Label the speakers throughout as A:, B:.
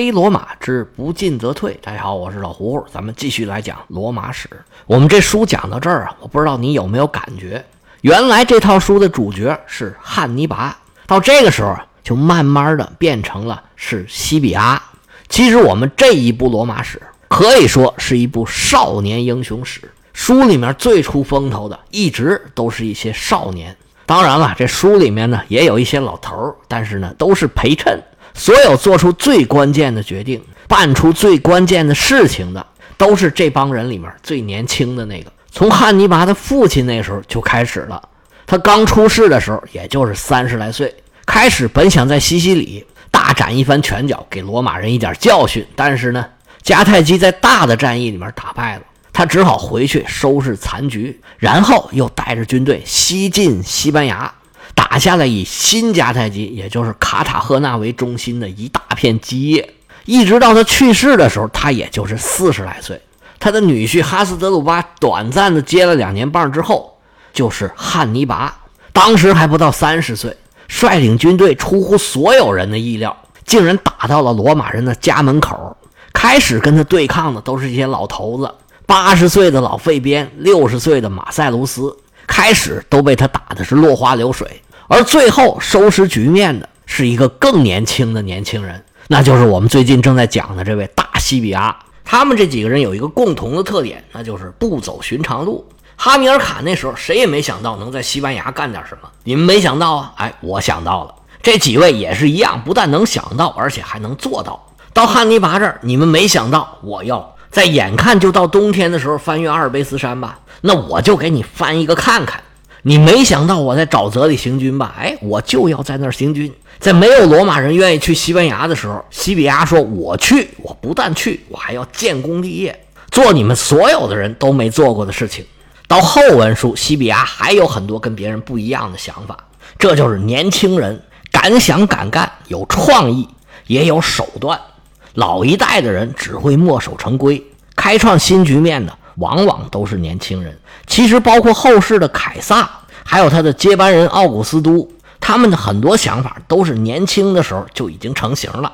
A: 非罗马之不进则退。大家好，我是老胡，咱们继续来讲罗马史。我们这书讲到这儿啊，我不知道你有没有感觉，原来这套书的主角是汉尼拔，到这个时候，就慢慢的变成了是西比阿。其实我们这一部罗马史可以说是一部少年英雄史，书里面最出风头的一直都是一些少年。当然了，这书里面呢也有一些老头儿，但是呢都是陪衬。所有做出最关键的决定、办出最关键的事情的，都是这帮人里面最年轻的那个。从汉尼拔的父亲那时候就开始了。他刚出世的时候，也就是三十来岁，开始本想在西西里大展一番拳脚，给罗马人一点教训。但是呢，迦太基在大的战役里面打败了，他只好回去收拾残局，然后又带着军队西进西班牙。打下了以新迦太基，也就是卡塔赫纳为中心的一大片基业，一直到他去世的时候，他也就是四十来岁。他的女婿哈斯德鲁巴短暂的接了两年棒之后，就是汉尼拔，当时还不到三十岁，率领军队出乎所有人的意料，竟然打到了罗马人的家门口。开始跟他对抗的都是一些老头子，八十岁的老费边，六十岁的马塞卢斯，开始都被他打的是落花流水。而最后收拾局面的是一个更年轻的年轻人，那就是我们最近正在讲的这位大西比阿。他们这几个人有一个共同的特点，那就是不走寻常路。哈米尔卡那时候谁也没想到能在西班牙干点什么，你们没想到啊？哎，我想到了。这几位也是一样，不但能想到，而且还能做到。到汉尼拔这儿，你们没想到我要在眼看就到冬天的时候翻越阿尔卑斯山吧？那我就给你翻一个看看。你没想到我在沼泽里行军吧？哎，我就要在那儿行军。在没有罗马人愿意去西班牙的时候，西比亚说：“我去，我不但去，我还要建功立业，做你们所有的人都没做过的事情。”到后文书，西比亚还有很多跟别人不一样的想法。这就是年轻人敢想敢干，有创意，也有手段。老一代的人只会墨守成规，开创新局面的。往往都是年轻人。其实，包括后世的凯撒，还有他的接班人奥古斯都，他们的很多想法都是年轻的时候就已经成型了。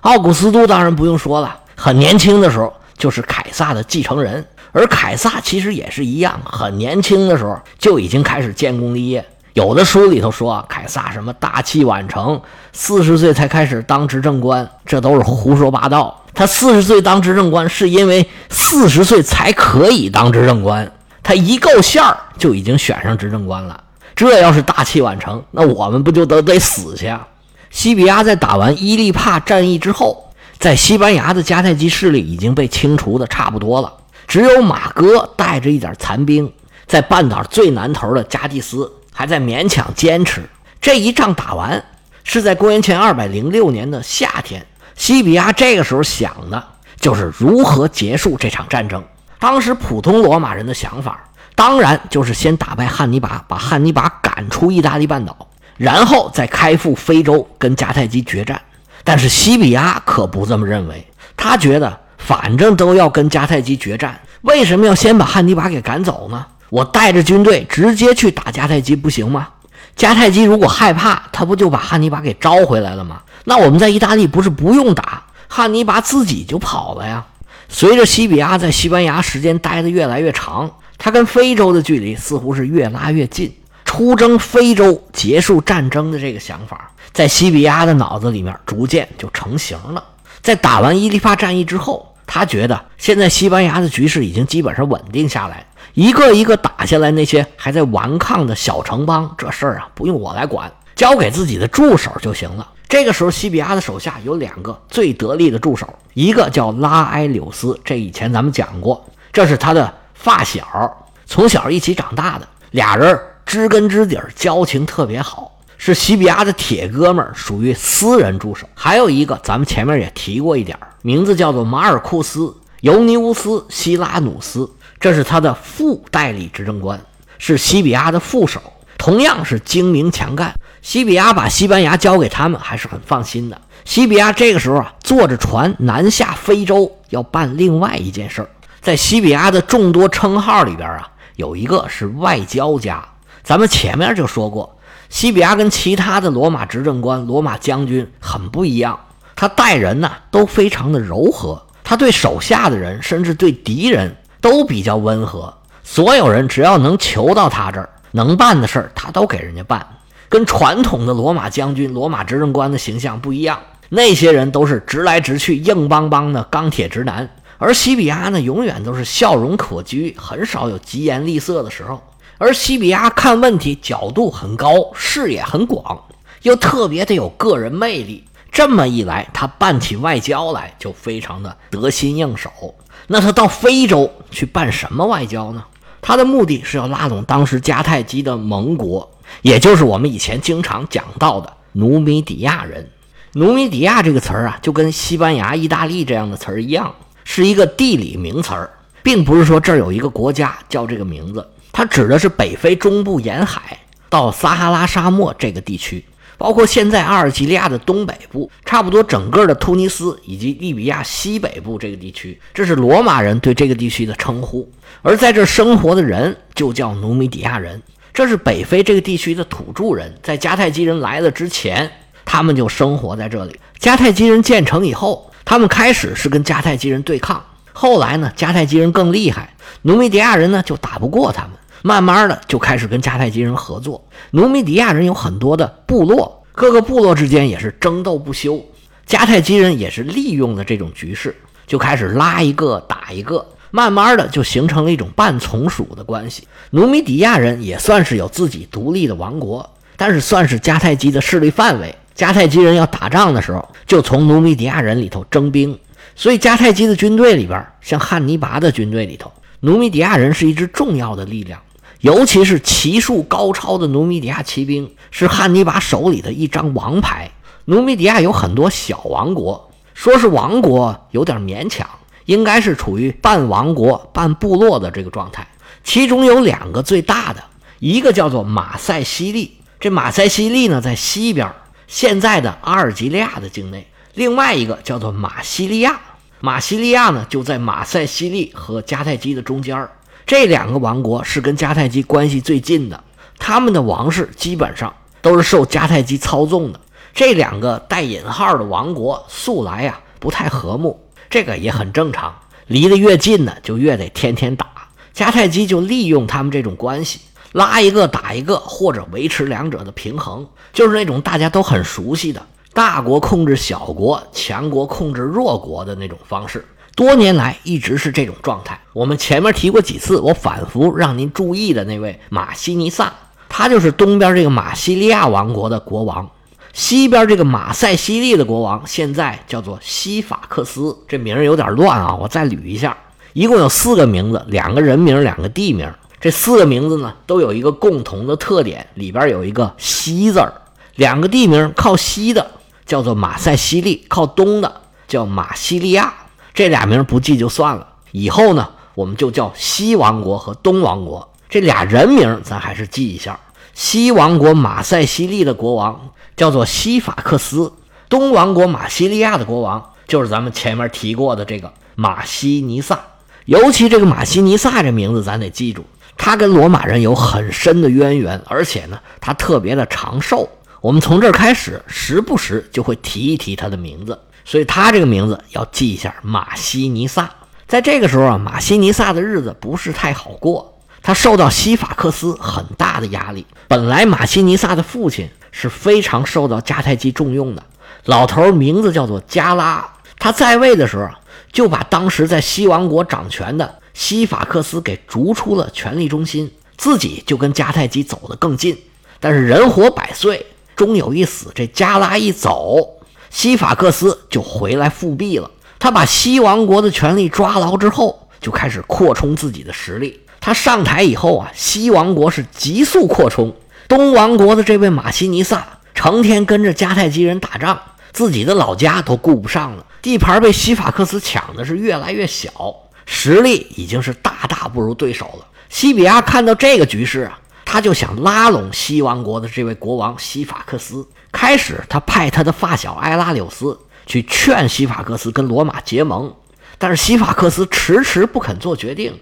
A: 奥古斯都当然不用说了，很年轻的时候就是凯撒的继承人，而凯撒其实也是一样，很年轻的时候就已经开始建功立业。有的书里头说凯撒什么大器晚成，四十岁才开始当执政官，这都是胡说八道。他四十岁当执政官，是因为四十岁才可以当执政官。他一够线儿就已经选上执政官了。这要是大器晚成，那我们不就都得死去啊？西比亚在打完伊利帕战役之后，在西班牙的迦太基势力已经被清除的差不多了，只有马哥带着一点残兵，在半岛最南头的加蒂斯还在勉强坚持。这一仗打完，是在公元前二百零六年的夏天。西比亚这个时候想的就是如何结束这场战争。当时普通罗马人的想法，当然就是先打败汉尼拔，把汉尼拔赶出意大利半岛，然后再开赴非洲跟迦太基决战。但是西比亚可不这么认为，他觉得反正都要跟迦太基决战，为什么要先把汉尼拔给赶走呢？我带着军队直接去打迦太基不行吗？迦太基如果害怕，他不就把汉尼拔给招回来了吗？那我们在意大利不是不用打，汉尼拔自己就跑了呀。随着西比亚在西班牙时间待得越来越长，他跟非洲的距离似乎是越拉越近。出征非洲结束战争的这个想法，在西比亚的脑子里面逐渐就成型了。在打完伊利帕战役之后，他觉得现在西班牙的局势已经基本上稳定下来，一个一个打下来那些还在顽抗的小城邦，这事儿啊不用我来管，交给自己的助手就行了。这个时候，西比亚的手下有两个最得力的助手，一个叫拉埃柳斯，这以前咱们讲过，这是他的发小，从小一起长大的，俩人知根知底，交情特别好，是西比亚的铁哥们儿，属于私人助手。还有一个，咱们前面也提过一点，名字叫做马尔库斯·尤尼乌斯·希拉努斯，这是他的副代理执政官，是西比亚的副手，同样是精明强干。西比亚把西班牙交给他们还是很放心的。西比亚这个时候啊，坐着船南下非洲，要办另外一件事儿。在西比亚的众多称号里边啊，有一个是外交家。咱们前面就说过，西比亚跟其他的罗马执政官、罗马将军很不一样。他待人呢都非常的柔和，他对手下的人，甚至对敌人都比较温和。所有人只要能求到他这儿，能办的事儿，他都给人家办。跟传统的罗马将军、罗马执政官的形象不一样，那些人都是直来直去、硬邦邦的钢铁直男，而西比亚呢，永远都是笑容可掬，很少有疾言厉色的时候。而西比亚看问题角度很高，视野很广，又特别的有个人魅力。这么一来，他办起外交来就非常的得心应手。那他到非洲去办什么外交呢？他的目的是要拉拢当时迦太基的盟国。也就是我们以前经常讲到的努米底亚人，努米底亚这个词儿啊，就跟西班牙、意大利这样的词儿一样，是一个地理名词儿，并不是说这儿有一个国家叫这个名字，它指的是北非中部沿海到撒哈拉沙漠这个地区，包括现在阿尔及利亚的东北部，差不多整个的突尼斯以及利比亚西北部这个地区，这是罗马人对这个地区的称呼，而在这生活的人就叫努米底亚人。这是北非这个地区的土著人，在迦太基人来了之前，他们就生活在这里。迦太基人建成以后，他们开始是跟迦太基人对抗，后来呢，迦太基人更厉害，努米底亚人呢就打不过他们，慢慢的就开始跟迦太基人合作。努米底亚人有很多的部落，各个部落之间也是争斗不休，迦太基人也是利用了这种局势，就开始拉一个打一个。慢慢的就形成了一种半从属的关系。努米底亚人也算是有自己独立的王国，但是算是迦太基的势力范围。迦太基人要打仗的时候，就从努米底亚人里头征兵。所以迦太基的军队里边，像汉尼拔的军队里头，努米底亚人是一支重要的力量。尤其是骑术高超的努米底亚骑兵，是汉尼拔手里的一张王牌。努米底亚有很多小王国，说是王国有点勉强。应该是处于半王国、半部落的这个状态，其中有两个最大的，一个叫做马赛西利，这马赛西利呢在西边，现在的阿尔及利亚的境内；另外一个叫做马西利亚，马西利亚呢就在马赛西利和迦太基的中间这两个王国是跟迦太基关系最近的，他们的王室基本上都是受迦太基操纵的。这两个带引号的王国素来呀不太和睦。这个也很正常，离得越近呢，就越得天天打。迦太基就利用他们这种关系，拉一个打一个，或者维持两者的平衡，就是那种大家都很熟悉的大国控制小国、强国控制弱国的那种方式。多年来一直是这种状态。我们前面提过几次，我反复让您注意的那位马西尼萨，他就是东边这个马西利亚王国的国王。西边这个马赛西利的国王现在叫做西法克斯，这名儿有点乱啊，我再捋一下，一共有四个名字，两个人名，两个地名。这四个名字呢，都有一个共同的特点，里边有一个西字儿。两个地名靠西的叫做马赛西利，靠东的叫马西利亚。这俩名不记就算了，以后呢，我们就叫西王国和东王国。这俩人名咱还是记一下，西王国马赛西利的国王。叫做西法克斯，东王国马西利亚的国王就是咱们前面提过的这个马西尼萨。尤其这个马西尼萨这名字，咱得记住，他跟罗马人有很深的渊源，而且呢，他特别的长寿。我们从这儿开始，时不时就会提一提他的名字，所以他这个名字要记一下。马西尼萨在这个时候啊，马西尼萨的日子不是太好过，他受到西法克斯很大的压力。本来马西尼萨的父亲。是非常受到迦太基重用的，老头名字叫做加拉，他在位的时候就把当时在西王国掌权的西法克斯给逐出了权力中心，自己就跟迦太基走得更近。但是人活百岁，终有一死。这加拉一走，西法克斯就回来复辟了。他把西王国的权力抓牢之后，就开始扩充自己的实力。他上台以后啊，西王国是急速扩充。东王国的这位马西尼萨成天跟着迦太基人打仗，自己的老家都顾不上了，地盘被西法克斯抢的是越来越小，实力已经是大大不如对手了。西比亚看到这个局势啊，他就想拉拢西王国的这位国王西法克斯。开始，他派他的发小埃拉柳斯去劝西法克斯跟罗马结盟，但是西法克斯迟迟不肯做决定，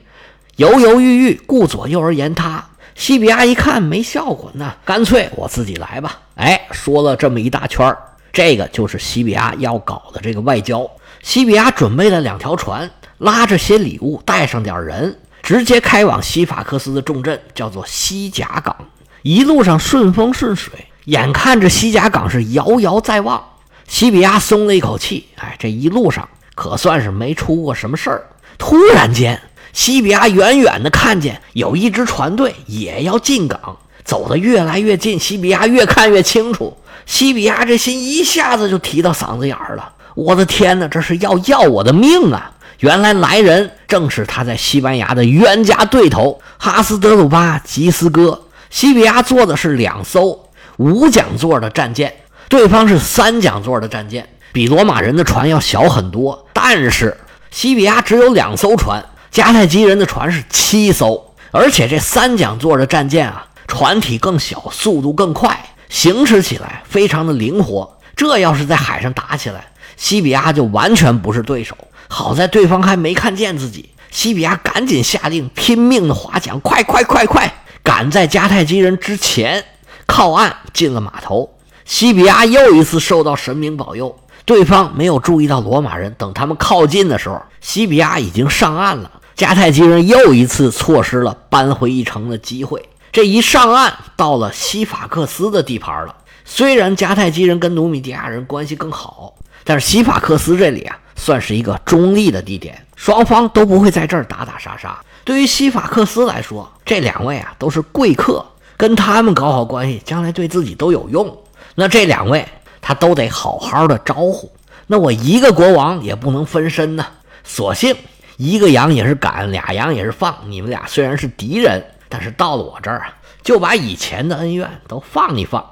A: 犹犹豫豫，顾左右而言他。西比亚一看没效果，那干脆我自己来吧。哎，说了这么一大圈儿这个就是西比亚要搞的这个外交。西比亚准备了两条船，拉着些礼物，带上点人，直接开往西法克斯的重镇，叫做西甲港。一路上顺风顺水，眼看着西甲港是遥遥在望，西比亚松了一口气。哎，这一路上可算是没出过什么事儿。突然间，西比亚远远的看见有一支船队也要进港，走得越来越近。西比亚越看越清楚，西比亚这心一下子就提到嗓子眼儿了。我的天哪，这是要要我的命啊！原来来人正是他在西班牙的冤家对头哈斯德鲁巴吉斯哥。西比亚坐的是两艘五桨座的战舰，对方是三桨座的战舰，比罗马人的船要小很多。但是西比亚只有两艘船，迦太基人的船是七艘，而且这三桨座的战舰啊，船体更小，速度更快，行驶起来非常的灵活。这要是在海上打起来，西比亚就完全不是对手。好在对方还没看见自己，西比亚赶紧下令，拼命的划桨，快快快快！赶在迦太基人之前靠岸进了码头，西比亚又一次受到神明保佑。对方没有注意到罗马人，等他们靠近的时候，西比亚已经上岸了。迦太基人又一次错失了扳回一城的机会。这一上岸，到了西法克斯的地盘了。虽然迦太基人跟努米底亚人关系更好，但是西法克斯这里啊，算是一个中立的地点，双方都不会在这儿打打杀杀。对于西法克斯来说，这两位啊都是贵客，跟他们搞好关系，将来对自己都有用。那这两位他都得好好的招呼。那我一个国王也不能分身呢，索性一个羊也是赶，俩羊也是放。你们俩虽然是敌人，但是到了我这儿啊，就把以前的恩怨都放一放。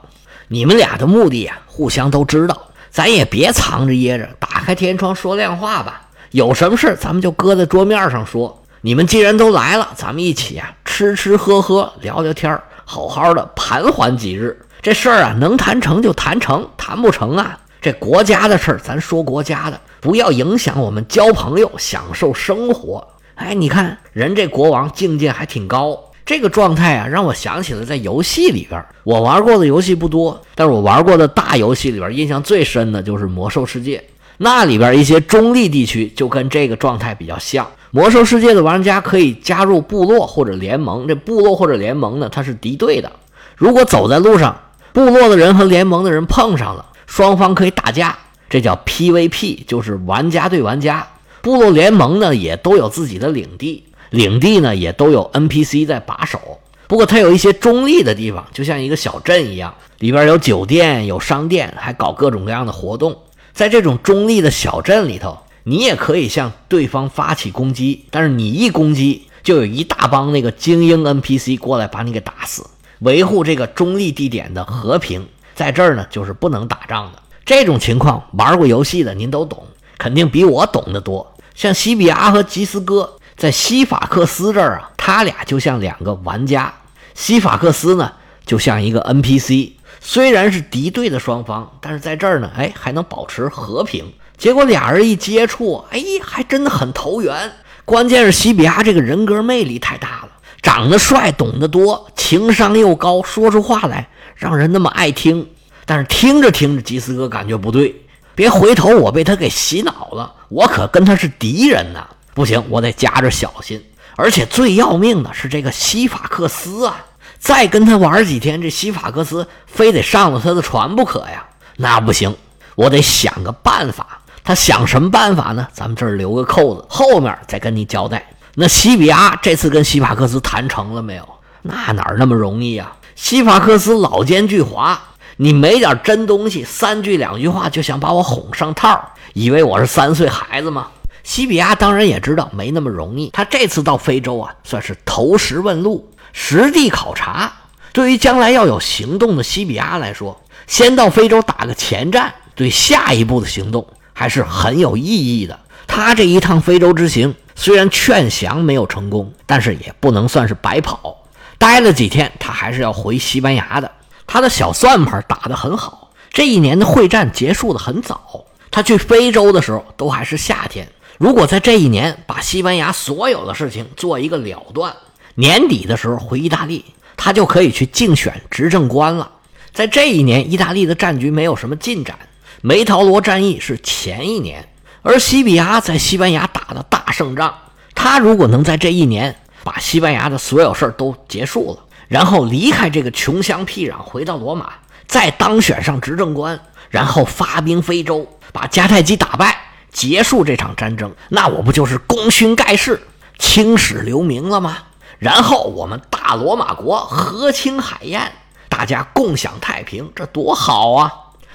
A: 你们俩的目的啊，互相都知道，咱也别藏着掖着，打开天窗说亮话吧。有什么事咱们就搁在桌面上说。你们既然都来了，咱们一起啊，吃吃喝喝，聊聊天好好的盘桓几日。这事儿啊，能谈成就谈成，谈不成啊，这国家的事儿咱说国家的，不要影响我们交朋友、享受生活。哎，你看人这国王境界还挺高，这个状态啊，让我想起了在游戏里边，我玩过的游戏不多，但是我玩过的大游戏里边，印象最深的就是《魔兽世界》，那里边一些中立地区就跟这个状态比较像。魔兽世界的玩家可以加入部落或者联盟，这部落或者联盟呢，它是敌对的。如果走在路上，部落的人和联盟的人碰上了，双方可以打架，这叫 PVP，就是玩家对玩家。部落联盟呢，也都有自己的领地，领地呢也都有 NPC 在把守。不过它有一些中立的地方，就像一个小镇一样，里边有酒店、有商店，还搞各种各样的活动。在这种中立的小镇里头。你也可以向对方发起攻击，但是你一攻击，就有一大帮那个精英 NPC 过来把你给打死，维护这个中立地点的和平。在这儿呢，就是不能打仗的。这种情况，玩过游戏的您都懂，肯定比我懂得多。像西比亚和吉斯哥在西法克斯这儿啊，他俩就像两个玩家，西法克斯呢就像一个 NPC。虽然是敌对的双方，但是在这儿呢，哎，还能保持和平。结果俩人一接触，哎，还真的很投缘。关键是西比亚这个人格魅力太大，长得帅，懂得多，情商又高，说出话来让人那么爱听。但是听着听着，吉斯哥感觉不对，别回头，我被他给洗脑了，我可跟他是敌人呢，不行，我得夹着小心。而且最要命的是这个西法克斯啊，再跟他玩几天，这西法克斯非得上了他的船不可呀，那不行，我得想个办法。他想什么办法呢？咱们这儿留个扣子，后面再跟你交代。那西比亚这次跟西法克斯谈成了没有？那哪那么容易呀？西法克斯老奸巨猾，你没点真东西，三句两句话就想把我哄上套，以为我是三岁孩子吗？西比亚当然也知道没那么容易。他这次到非洲啊，算是投石问路，实地考察。对于将来要有行动的西比亚来说，先到非洲打个前站，对下一步的行动。还是很有意义的。他这一趟非洲之行，虽然劝降没有成功，但是也不能算是白跑。待了几天，他还是要回西班牙的。他的小算盘打得很好。这一年的会战结束的很早，他去非洲的时候都还是夏天。如果在这一年把西班牙所有的事情做一个了断，年底的时候回意大利，他就可以去竞选执政官了。在这一年，意大利的战局没有什么进展。梅陶罗战役是前一年，而西比亚在西班牙打的大胜仗。他如果能在这一年把西班牙的所有事儿都结束了，然后离开这个穷乡僻壤，回到罗马，再当选上执政官，然后发兵非洲，把迦太基打败，结束这场战争，那我不就是功勋盖世、青史留名了吗？然后我们大罗马国和亲海晏，大家共享太平，这多好啊！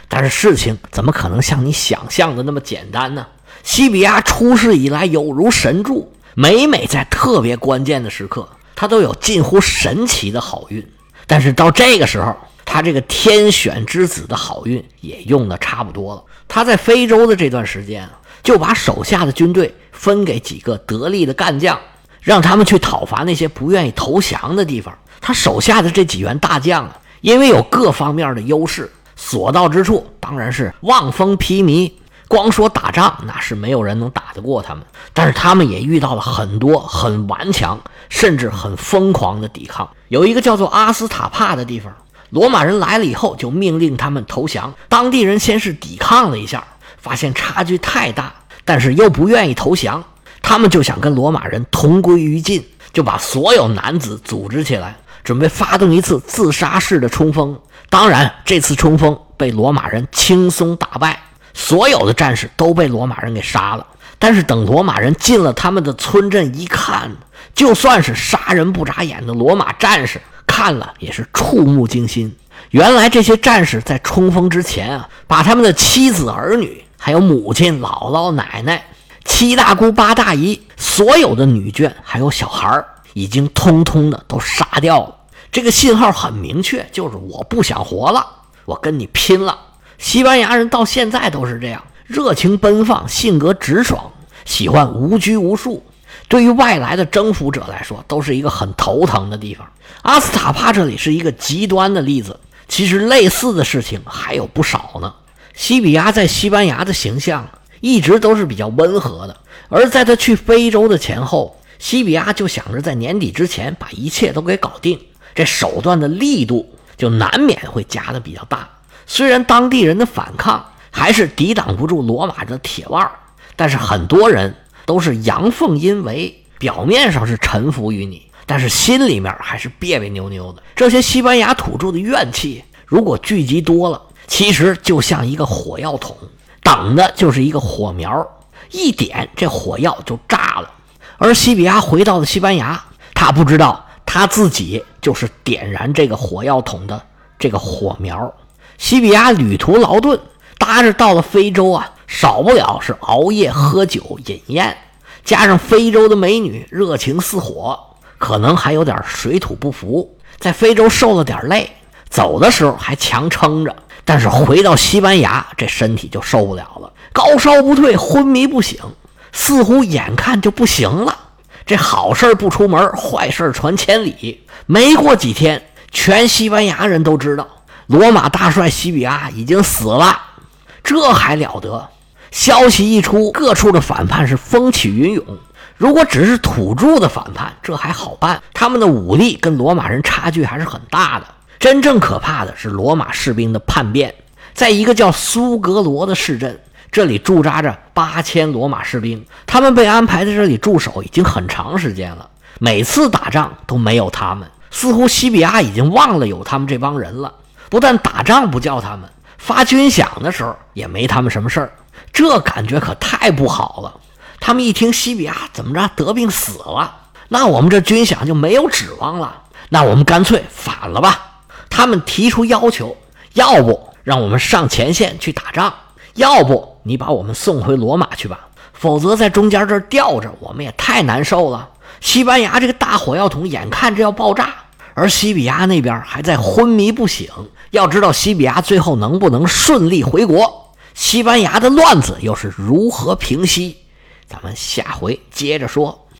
A: 但是事情怎么可能像你想象的那么简单呢？西比亚出世以来有如神助，每每在特别关键的时刻，他都有近乎神奇的好运。但是到这个时候，他这个天选之子的好运也用的差不多了。他在非洲的这段时间，就把手下的军队分给几个得力的干将。让他们去讨伐那些不愿意投降的地方。他手下的这几员大将啊，因为有各方面的优势，所到之处当然是望风披靡。光说打仗，那是没有人能打得过他们。但是他们也遇到了很多很顽强，甚至很疯狂的抵抗。有一个叫做阿斯塔帕的地方，罗马人来了以后，就命令他们投降。当地人先是抵抗了一下，发现差距太大，但是又不愿意投降。他们就想跟罗马人同归于尽，就把所有男子组织起来，准备发动一次自杀式的冲锋。当然，这次冲锋被罗马人轻松打败，所有的战士都被罗马人给杀了。但是等罗马人进了他们的村镇一看，就算是杀人不眨眼的罗马战士，看了也是触目惊心。原来这些战士在冲锋之前啊，把他们的妻子儿女，还有母亲、姥姥、奶奶。七大姑八大姨，所有的女眷还有小孩已经通通的都杀掉了。这个信号很明确，就是我不想活了，我跟你拼了。西班牙人到现在都是这样，热情奔放，性格直爽，喜欢无拘无束。对于外来的征服者来说，都是一个很头疼的地方。阿斯塔帕这里是一个极端的例子，其实类似的事情还有不少呢。西比亚在西班牙的形象。一直都是比较温和的，而在他去非洲的前后，西比亚就想着在年底之前把一切都给搞定，这手段的力度就难免会加的比较大。虽然当地人的反抗还是抵挡不住罗马的铁腕，但是很多人都是阳奉阴违，表面上是臣服于你，但是心里面还是别别扭扭的。这些西班牙土著的怨气如果聚集多了，其实就像一个火药桶。等的就是一个火苗，一点这火药就炸了。而西比亚回到了西班牙，他不知道他自己就是点燃这个火药桶的这个火苗。西比亚旅途劳顿，搭着到了非洲啊，少不了是熬夜喝酒饮宴，加上非洲的美女热情似火，可能还有点水土不服，在非洲受了点累，走的时候还强撑着。但是回到西班牙，这身体就受不了了，高烧不退，昏迷不醒，似乎眼看就不行了。这好事不出门，坏事传千里。没过几天，全西班牙人都知道罗马大帅西比亚已经死了。这还了得！消息一出，各处的反叛是风起云涌。如果只是土著的反叛，这还好办，他们的武力跟罗马人差距还是很大的。真正可怕的是罗马士兵的叛变，在一个叫苏格罗的市镇，这里驻扎着八千罗马士兵，他们被安排在这里驻守已经很长时间了。每次打仗都没有他们，似乎西比亚已经忘了有他们这帮人了。不但打仗不叫他们，发军饷的时候也没他们什么事儿，这感觉可太不好了。他们一听西比亚怎么着得病死了，那我们这军饷就没有指望了。那我们干脆反了吧。他们提出要求，要不让我们上前线去打仗，要不你把我们送回罗马去吧，否则在中间这吊着，我们也太难受了。西班牙这个大火药桶眼看着要爆炸，而西比亚那边还在昏迷不醒。要知道西比亚最后能不能顺利回国，西班牙的乱子又是如何平息，咱们下回接着说。